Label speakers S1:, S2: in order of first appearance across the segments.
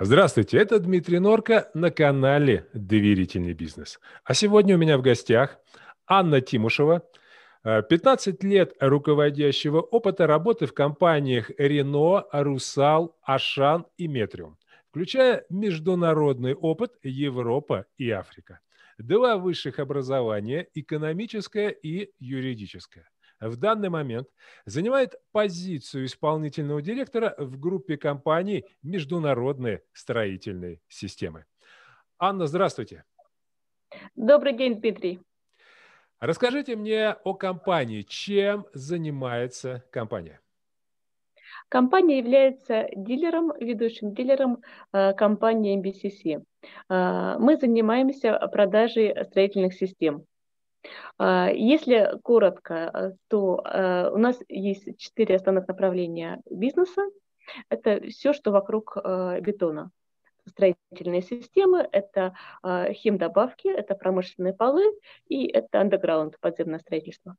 S1: Здравствуйте, это Дмитрий Норка на канале «Доверительный бизнес». А сегодня у меня в гостях Анна Тимушева, 15 э, лет руководящего опыта работы в компаниях Рено, Русал, Ашан и Метриум, включая международный опыт Европа и Африка. Два высших образования – экономическое и юридическое в данный момент занимает позицию исполнительного директора в группе компаний «Международные строительные системы». Анна, здравствуйте.
S2: Добрый день, Дмитрий.
S1: Расскажите мне о компании. Чем занимается компания?
S2: Компания является дилером, ведущим дилером э, компании MBCC. Э, мы занимаемся продажей строительных систем. А, если коротко, э, то э, у нас есть четыре основных направления бизнеса. Это все, что вокруг бетона. Строительные системы, это химдобавки, это промышленные полы и это андеграунд, подземное строительство.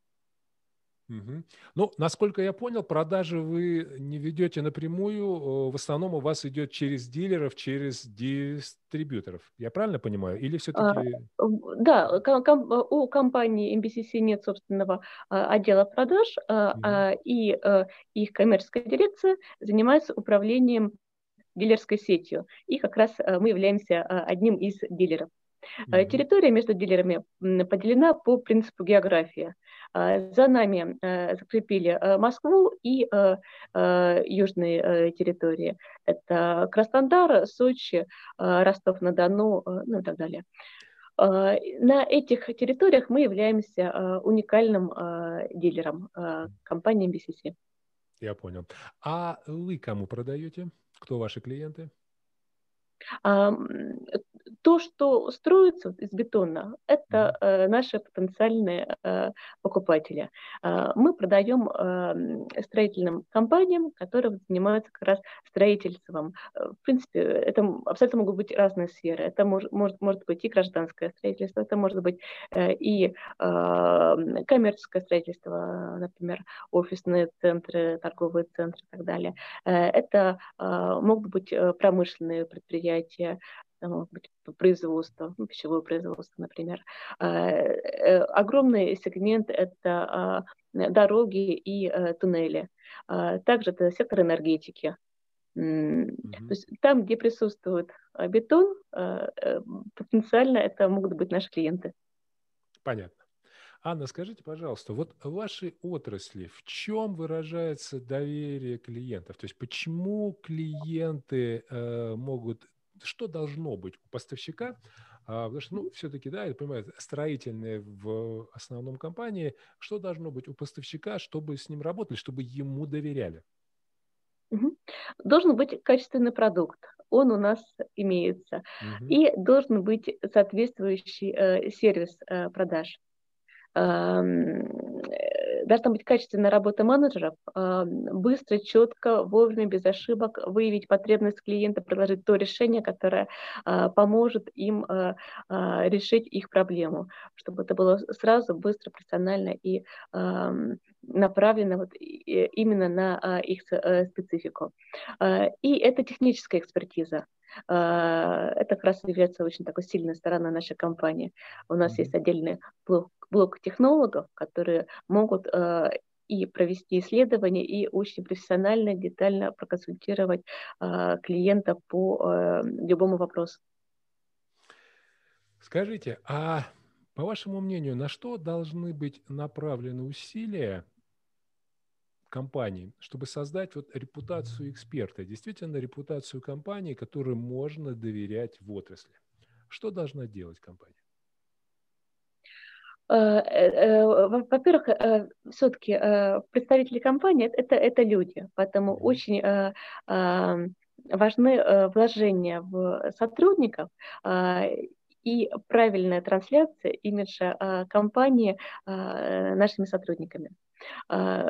S1: Угу. Ну, насколько я понял, продажи вы не ведете напрямую, в основном у вас идет через дилеров, через дистрибьюторов. Я правильно понимаю? Или все-таки...
S2: А, да, ком- у компании MBCC нет собственного а, отдела продаж, угу. и а, их коммерческая дирекция занимается управлением дилерской сетью. И как раз мы являемся одним из дилеров. Mm-hmm. Территория между дилерами поделена по принципу географии. Э, за нами э, закрепили Москву и южные территории. Это Краснодар, Сочи, Ростов-на-Дону, ну и так далее. На этих территориях мы являемся уникальным дилером компании BCC.
S1: Я понял. А вы кому продаете? Кто ваши клиенты?
S2: То, что строится из бетона, это э, наши потенциальные э, покупатели. Э, мы продаем э, строительным компаниям, которые занимаются как раз строительством. Э, в принципе, это абсолютно могут быть разные сферы. Это мож, может, может быть и гражданское строительство, это может быть э, и э, коммерческое строительство, например, офисные центры, торговые центры и так далее. Э, это э, могут быть э, промышленные предприятия, может быть, производство, ну, пищевое производство, например. А, э, огромный сегмент – это а, дороги и э, туннели. А, также это сектор энергетики. Mm-hmm. То есть там, где присутствует бетон, э, потенциально это могут быть наши клиенты.
S1: Понятно. Анна, скажите, пожалуйста, вот в вашей отрасли в чем выражается доверие клиентов? То есть почему клиенты э, могут что должно быть у поставщика, а, потому что, ну, все-таки, да, я понимаю, строительные в основном компании, что должно быть у поставщика, чтобы с ним работали, чтобы ему доверяли?
S2: Должен быть качественный продукт, он у нас имеется, угу. и должен быть соответствующий э, сервис э, продаж. Должна быть качественная работа менеджеров, а, быстро, четко, вовремя, без ошибок выявить потребность клиента, предложить то решение, которое а, поможет им а, решить их проблему, чтобы это было сразу, быстро, профессионально и направлено вот именно на их э, специфику. И это техническая экспертиза. Это как раз является очень такой сильной стороной нашей компании. У нас есть отдельный блок блок технологов, которые могут э, и провести исследование, и очень профессионально, детально проконсультировать э, клиента по э, любому вопросу.
S1: Скажите, а по вашему мнению, на что должны быть направлены усилия компании, чтобы создать вот репутацию эксперта, действительно репутацию компании, которой можно доверять в отрасли? Что должна делать компания?
S2: Э, э, во-первых, э, все-таки представители компании это, это люди, поэтому очень важны вложения в сотрудников и правильная трансляция имиджа компании нашими сотрудниками. А,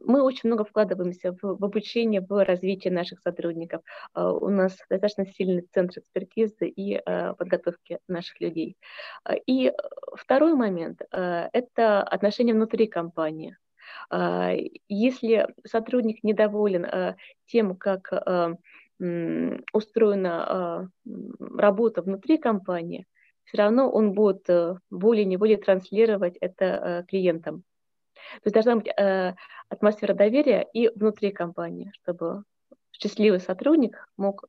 S2: мы очень много вкладываемся в, в обучение, в развитие наших сотрудников. А, у нас достаточно сильный центр экспертизы и а, подготовки наших людей. И второй момент – это отношения внутри компании. Если сотрудник недоволен тем, как устроена работа внутри компании, все равно он будет более-неволее транслировать это клиентам. То есть должна быть атмосфера доверия и внутри компании, чтобы счастливый сотрудник мог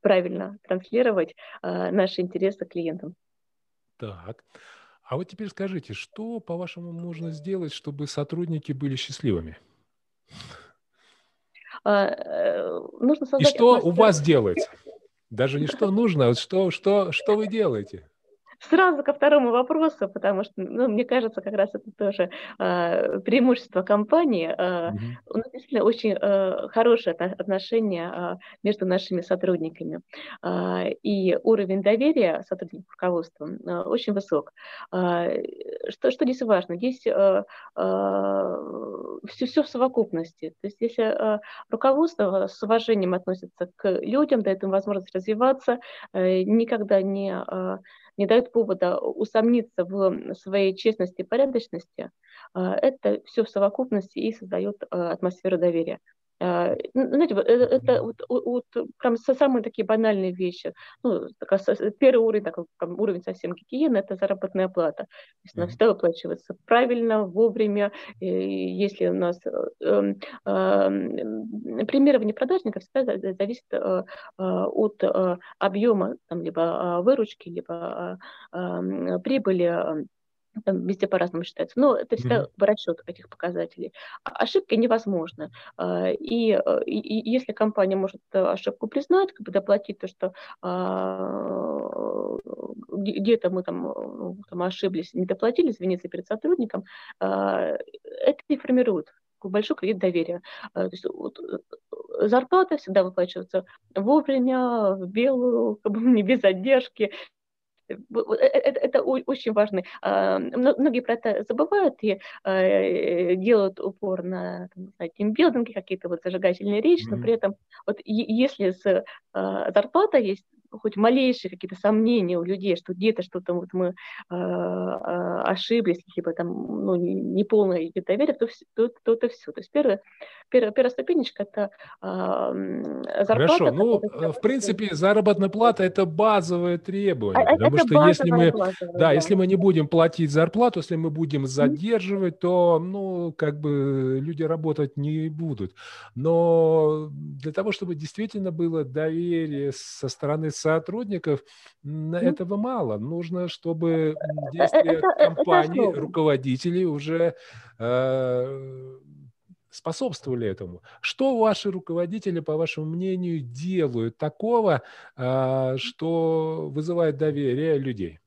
S2: правильно транслировать наши интересы клиентам.
S1: Так. А вот теперь скажите, что, по-вашему, можно сделать, чтобы сотрудники были счастливыми? А, э, нужно создать И что атмосферу. у вас делается? Даже не что нужно, а вот что, что, что вы делаете?
S2: Сразу ко второму вопросу, потому что, ну, мне кажется, как раз это тоже э, преимущество компании. Э, mm-hmm. У нас действительно очень э, хорошие отношения э, между нашими сотрудниками. Э, и уровень доверия сотрудников руководства э, очень высок. Э, что, что здесь важно? Здесь э, э, все, все в совокупности. То есть если э, руководство с уважением относится к людям, дает им возможность развиваться, э, никогда не... Э, не дают повода усомниться в своей честности и порядочности, а, это все в совокупности и создает а, атмосферу доверия. А, ну, знаете, э, это вот, вот прям самые такие банальные вещи. Ну, первый уровень, такой, уровень совсем гигиены, это заработная плата. То есть она всегда выплачивается правильно, вовремя. Если у нас э, эм, эм, премирование продажника всегда зависит э, от объема там, либо выручки, либо прибыли там везде по-разному считается, но это всегда mm-hmm. расчет этих показателей. А ошибки невозможны. А, и, э, и, и если компания может э, ошибку признать, как бы доплатить то, что а, где-то мы там, ну, там ошиблись, не доплатили, извиниться перед сотрудником, это и формирует большой кредит доверия. То есть вот, э, зарплата всегда выплачивается вовремя, в белую, как бы не без задержки, это, э, это очень важно. А, многие про это забывают и э, делают упор на тимбилдинги, какие-то вот зажигательные речи, mm-hmm. но при этом вот если с а, зарплата есть хоть малейшие какие-то сомнения у людей, что где-то что-то вот мы э, ошиблись, либо там ну, неполное доверие, то, то, то это все. То есть первая, первая, первая ступенечка – это
S1: э, зарплата. Хорошо, ну, это, в принципе, заработная плата – это базовое требование, а, потому что если мы, плата, да, да, если мы не будем платить зарплату, если мы будем задерживать, mm-hmm. то, ну, как бы люди работать не будут. Но для того, чтобы действительно было доверие со стороны сотрудников этого мало. Нужно, чтобы э, действия компании, руководителей уже э, способствовали этому. Что ваши руководители, по вашему мнению, делают такого, э, что вызывает доверие людей?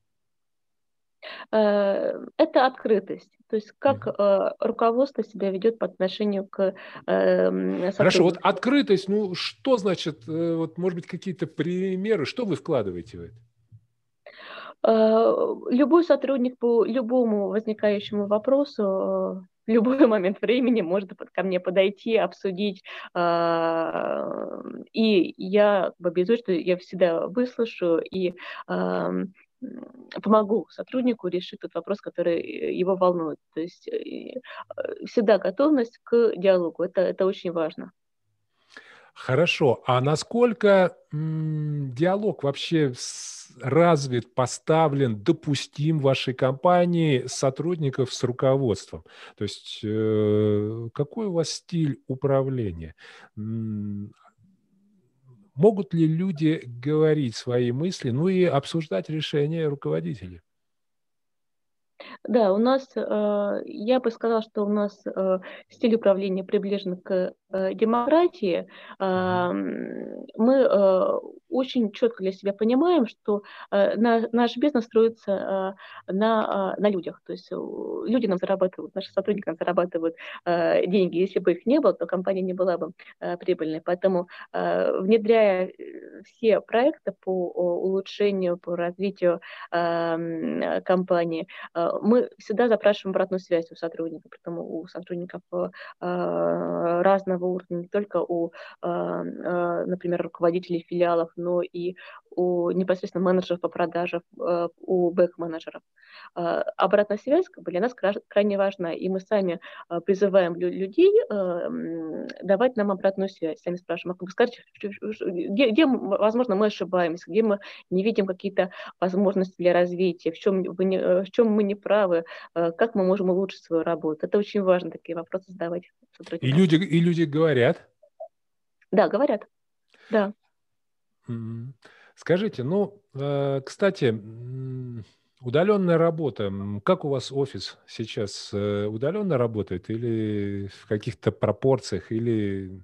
S2: Э, это открытость. То есть как э, руководство себя ведет по отношению к
S1: э, Хорошо, вот открытость, ну что значит, э, вот может быть какие-то примеры, что вы вкладываете в это?
S2: Э, любой сотрудник по любому возникающему вопросу в любой момент времени может ко мне подойти, обсудить. И я обязуюсь, что я всегда выслушаю и помогу сотруднику решить тот вопрос, который э, его волнует. То есть э, э, всегда готовность к диалогу. Это, это очень важно.
S1: Хорошо. А насколько м, диалог вообще развит, поставлен, допустим в вашей компании сотрудников с руководством? То есть э, какой у вас стиль управления? Могут ли люди говорить свои мысли, ну и обсуждать решения руководителей?
S2: Да, у нас, э, я бы сказала, что у нас э, стиль управления приближен к э, демократии. Мы очень четко для себя понимаем, что наш бизнес строится на, на людях. То есть люди нам зарабатывают, наши сотрудники нам зарабатывают деньги. Если бы их не было, то компания не была бы прибыльной. Поэтому, внедряя все проекты по улучшению, по развитию компании, мы всегда запрашиваем обратную связь у сотрудников, потому у сотрудников э, разного уровня, не только у, э, э, например, руководителей филиалов, но и у непосредственно менеджеров по продажам, э, у бэк-менеджеров. Э, обратная связь для нас крайне важна, и мы сами э, призываем людей давать нам обратную связь. Сами спрашиваем, а как бы скажите, где, где, возможно, мы ошибаемся, где мы не видим какие-то возможности для развития, в чем, вы не, в чем мы не правы, как мы можем улучшить свою работу. Это очень важно, такие вопросы задавать.
S1: И люди, и люди говорят?
S2: Да, говорят. Да.
S1: Скажите, ну, э, кстати, удаленная работа, как у вас офис сейчас э, удаленно работает или в каких-то пропорциях, или...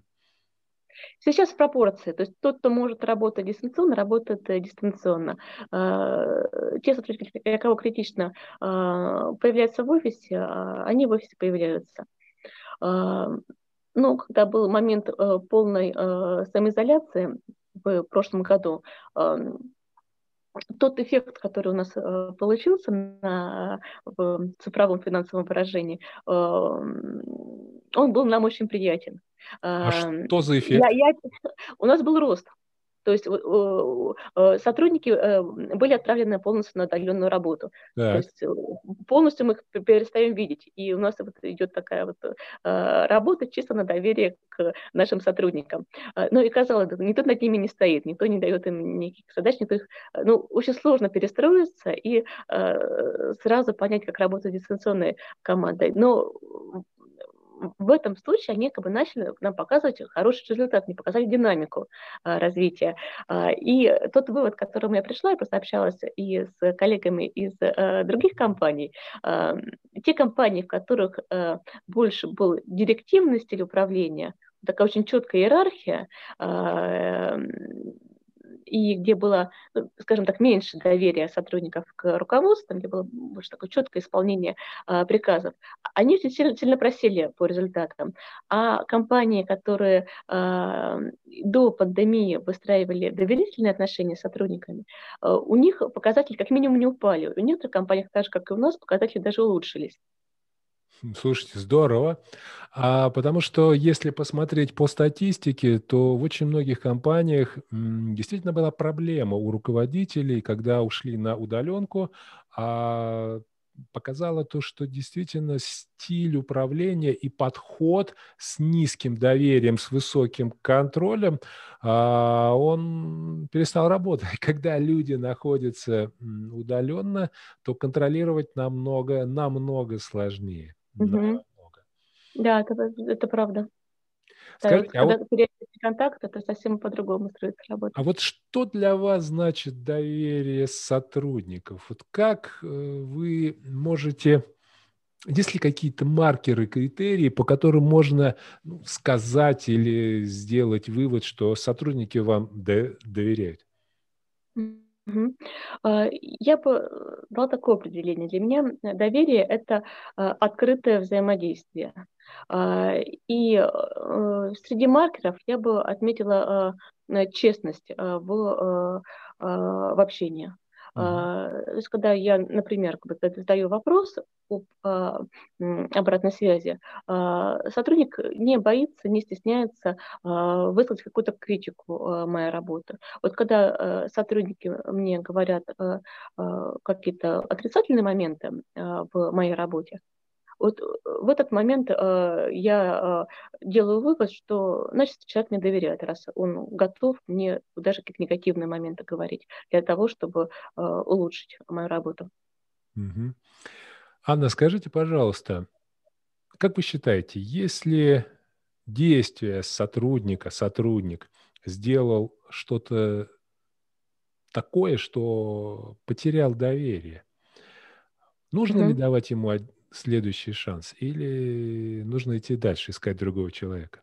S2: Сейчас в пропорции. То есть тот, кто может работать дистанционно, работает э, дистанционно. Те сотрудники, для кого критично появляются в офисе, а, они в офисе появляются. Ну, когда был момент полной самоизоляции, в прошлом году, тот эффект, который у нас э, получился на, в цифровом финансовом выражении, он был нам очень приятен.
S1: А что за эффект? Я, я,
S2: у нас был рост. То есть э, сотрудники э, были отправлены полностью на удаленную работу. Так. То есть э, полностью мы их перестаем видеть. И у нас вот идет такая вот работа чисто на доверие к нашим сотрудникам. Ну и казалось бы, никто над ними не стоит, никто не дает им никаких задач, никто их... Ну, очень сложно перестроиться и сразу понять, как работает дистанционная команда. Но в этом случае они как бы начали нам показывать хороший результат, не показали динамику а, развития. А, и тот вывод, к которому я пришла, я просто общалась и с коллегами из а, других компаний, а, те компании, в которых а, больше был директивный стиль управления, такая очень четкая иерархия, а, и где было, ну, скажем так, меньше доверия сотрудников к руководству, где было больше такое четкое исполнение а, приказов, они очень сильно, сильно просели по результатам. А компании, которые а, до пандемии выстраивали доверительные отношения с сотрудниками, а, у них показатели как минимум не упали. У некоторых компаний, так же, как и у нас, показатели даже улучшились.
S1: Слушайте, здорово. А, потому что если посмотреть по статистике, то в очень многих компаниях действительно была проблема у руководителей, когда ушли на удаленку, а показало то, что действительно стиль управления и подход с низким доверием, с высоким контролем, а, он перестал работать. Когда люди находятся удаленно, то контролировать намного, намного сложнее.
S2: Угу. Да, это, это правда. Скажите, да, а когда вот... теряете контакт, это совсем по-другому строится работа.
S1: А вот что для вас значит доверие сотрудников? Вот как э, вы можете, есть ли какие-то маркеры, критерии, по которым можно ну, сказать или сделать вывод, что сотрудники вам доверяют?
S2: А, я бы э, дала такое определение. Для меня э, доверие – это а, открытое взаимодействие. А, и э, среди маркеров я бы отметила честность в, в общении. Uh-huh. То есть, когда я, например, задаю вопрос об а, обратной связи, а, сотрудник не боится, не стесняется высказать какую-то критику моей работы. Вот когда сотрудники мне говорят какие-то отрицательные моменты в моей работе, вот э, в этот момент э, я э, делаю вывод, что, значит, человек мне доверяет, раз он готов мне даже какие-то негативные моменты говорить для того, чтобы э, улучшить мою работу.
S1: Угу. Анна, скажите, пожалуйста, как вы считаете, если действие сотрудника, сотрудник сделал что-то такое, что потерял доверие, нужно mm ли давать ему следующий шанс? Или нужно идти дальше, искать другого человека?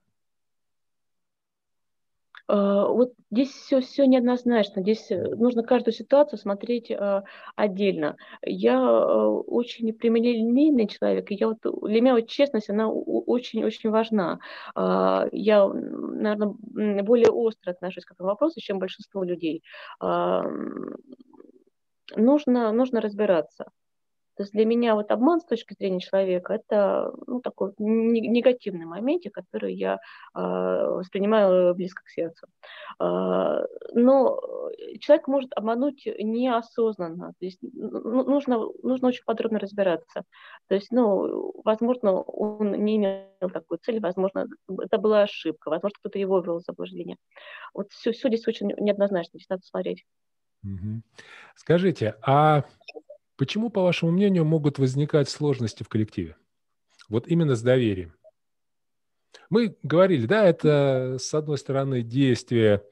S2: А, вот здесь все, все неоднозначно. Здесь э, нужно каждую ситуацию смотреть а, отдельно. Я а, очень прямолинейный человек, и я вот, для меня вот честность, она очень-очень важна. Я, наверное, более остро отношусь к этому вопросу, чем большинство людей. Нужно, нужно разбираться. То есть для меня вот обман с точки зрения человека – это ну, такой негативный момент, который я э, воспринимаю близко к сердцу. Э, но человек может обмануть неосознанно. То есть ну, нужно, нужно очень подробно разбираться. То есть, ну, возможно, он не имел такой цели, возможно, это была ошибка, возможно, кто-то его ввел в заблуждение. Вот все, все здесь очень неоднозначно, здесь надо смотреть.
S1: Скажите, а почему, по вашему мнению, могут возникать сложности в коллективе? Вот именно с доверием. Мы говорили, да, это, с одной стороны, действие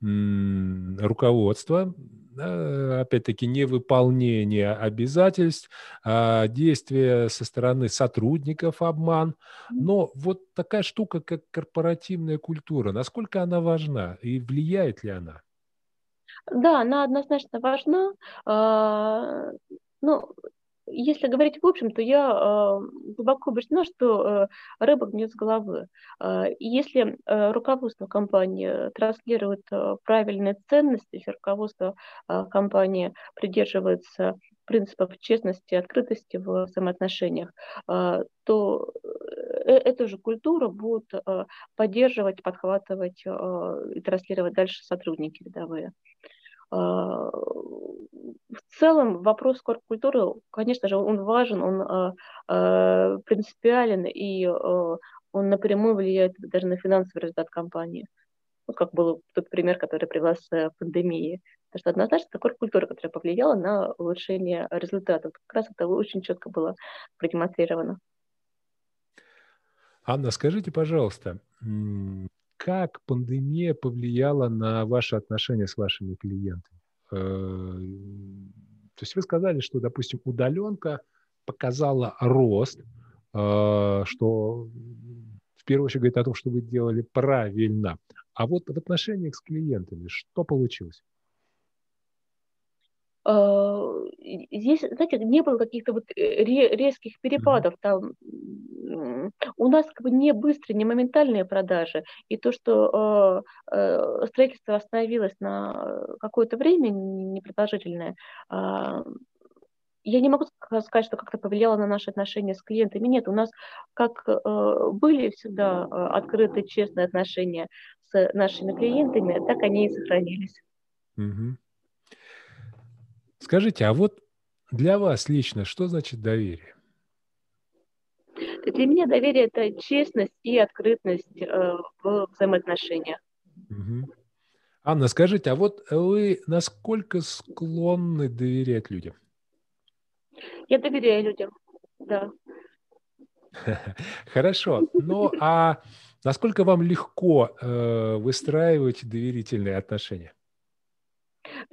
S1: руководства, опять-таки, невыполнение обязательств, а действия со стороны сотрудников, обман. Но вот такая штука, как корпоративная культура, насколько она важна и влияет ли она?
S2: Да, она однозначно важна. А, ну, если говорить в общем, то я э, глубоко убеждена, что э, рыба гнет с головы. Э, если э, руководство компании транслирует э, правильные ценности, если руководство компании придерживается принципов честности, открытости в взаимоотношениях, то эту же культуру будут э, поддерживать, подхватывать э, и транслировать дальше сотрудники рядовые. В целом вопрос корп-культуры, конечно же, он важен, он принципиален, и он напрямую влияет даже на финансовый результат компании. Вот как был тот пример, который привела с э, пандемией. Потому что однозначно это корп-культура, которая повлияла на улучшение результатов. Как раз это очень четко было продемонстрировано.
S1: Анна, скажите, пожалуйста, как пандемия повлияла на ваши отношения с вашими клиентами? Э, то есть вы сказали, что, допустим, удаленка показала рост, э, что в первую очередь говорит о том, что вы делали правильно. А вот в отношениях с клиентами что получилось?
S2: А, здесь, знаете, не было каких-то вот э, резких перепадов. Там у нас как бы не быстрые, не моментальные продажи. И то, что э, строительство остановилось на какое-то время непродолжительное, э, я не могу сказать, что как-то повлияло на наши отношения с клиентами. Нет, у нас как э, были всегда э, открытые, честные отношения с нашими клиентами, так они и сохранились.
S1: Угу. Скажите, а вот для вас лично что значит доверие?
S2: Для меня доверие – это честность и открытность э, в взаимоотношениях.
S1: Угу. Анна, скажите, а вот вы насколько склонны доверять людям?
S2: Я доверяю людям, да.
S1: Хорошо. Ну, а насколько вам легко э, выстраивать доверительные отношения?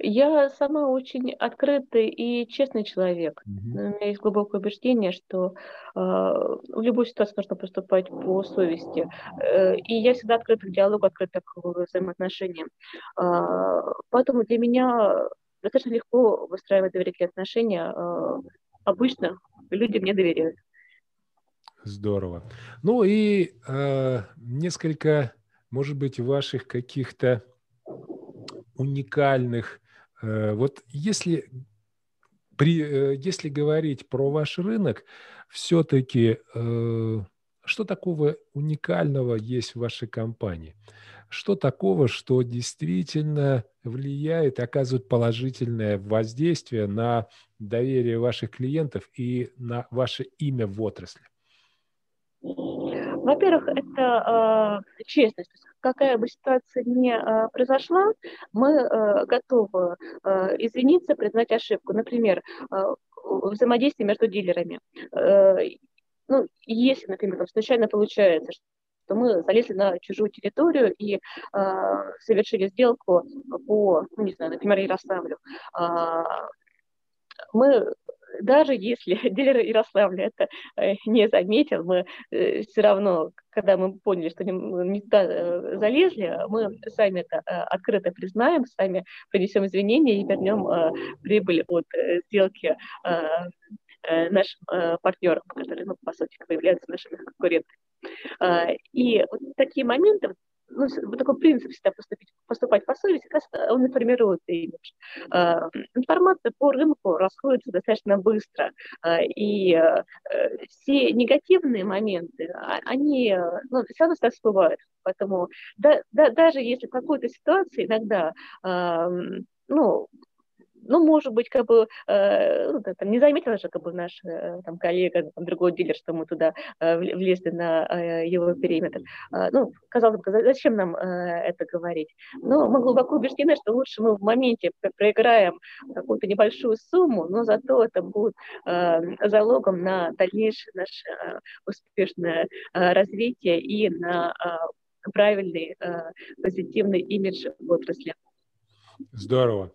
S2: Я сама очень открытый и честный человек. Mm-hmm. У меня есть глубокое убеждение, что э, в любой ситуации нужно поступать по совести. Э, и я всегда открыта к диалогу, открыта к взаимоотношениям. Э, поэтому для меня достаточно легко выстраивать доверительные отношения. Э, обычно люди мне доверяют.
S1: Здорово. Ну и э, несколько, может быть, ваших каких-то уникальных. Э, вот если, при, э, если говорить про ваш рынок, все-таки э, что такого уникального есть в вашей компании? Что такого, что действительно влияет, оказывает положительное воздействие на доверие ваших клиентов и на ваше имя в отрасли?
S2: Во-первых, это э, честность. Какая бы ситуация ни э, произошла, мы э, готовы э, извиниться, признать ошибку. Например, э, взаимодействие между дилерами. Э, ну, если, например, там, случайно получается, что мы залезли на чужую территорию и э, совершили сделку по, ну, не знаю, например, Ярославлю, э, мы даже если дилер Ярославля это э, не заметил, мы э, все равно, когда мы поняли, что не, туда э, залезли, мы сами это открыто признаем, сами принесем извинения и вернем прибыль от сделки нашим партнерам, которые, ну, по сути, являются нашими конкурентами. И вот такие моменты, ну, такой принцип всегда поступить, поступать по совести, как раз он и формирует имидж. Э, информация по рынку расходится достаточно быстро, э, и э, все негативные моменты, а, они ну, все равно всплывают. Поэтому да, да, даже если в какой-то ситуации иногда ну, ну, может быть, как бы, э, ну, там, не заметила же, как бы, наш э, там, коллега, там, другой дилер, что мы туда э, влезли на э, его периметр. Э, ну, казалось бы, зачем нам э, это говорить? Но мы глубоко убеждены, что лучше мы в моменте проиграем какую-то небольшую сумму, но зато это будет э, залогом на дальнейшее наше э, успешное э, развитие и на э, правильный э, позитивный имидж в отрасли.
S1: Здорово.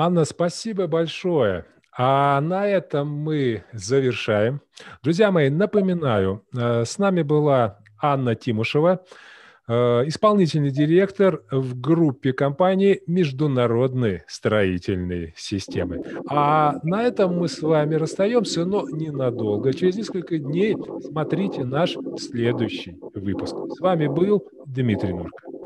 S1: Анна, спасибо большое. А на этом мы завершаем. Друзья мои, напоминаю, э, с нами была Анна Тимушева, э, исполнительный директор в группе компании «Международные строительные системы». А на этом мы с вами расстаемся, но ненадолго. Через несколько дней смотрите наш следующий выпуск. С вами был Дмитрий Нурка.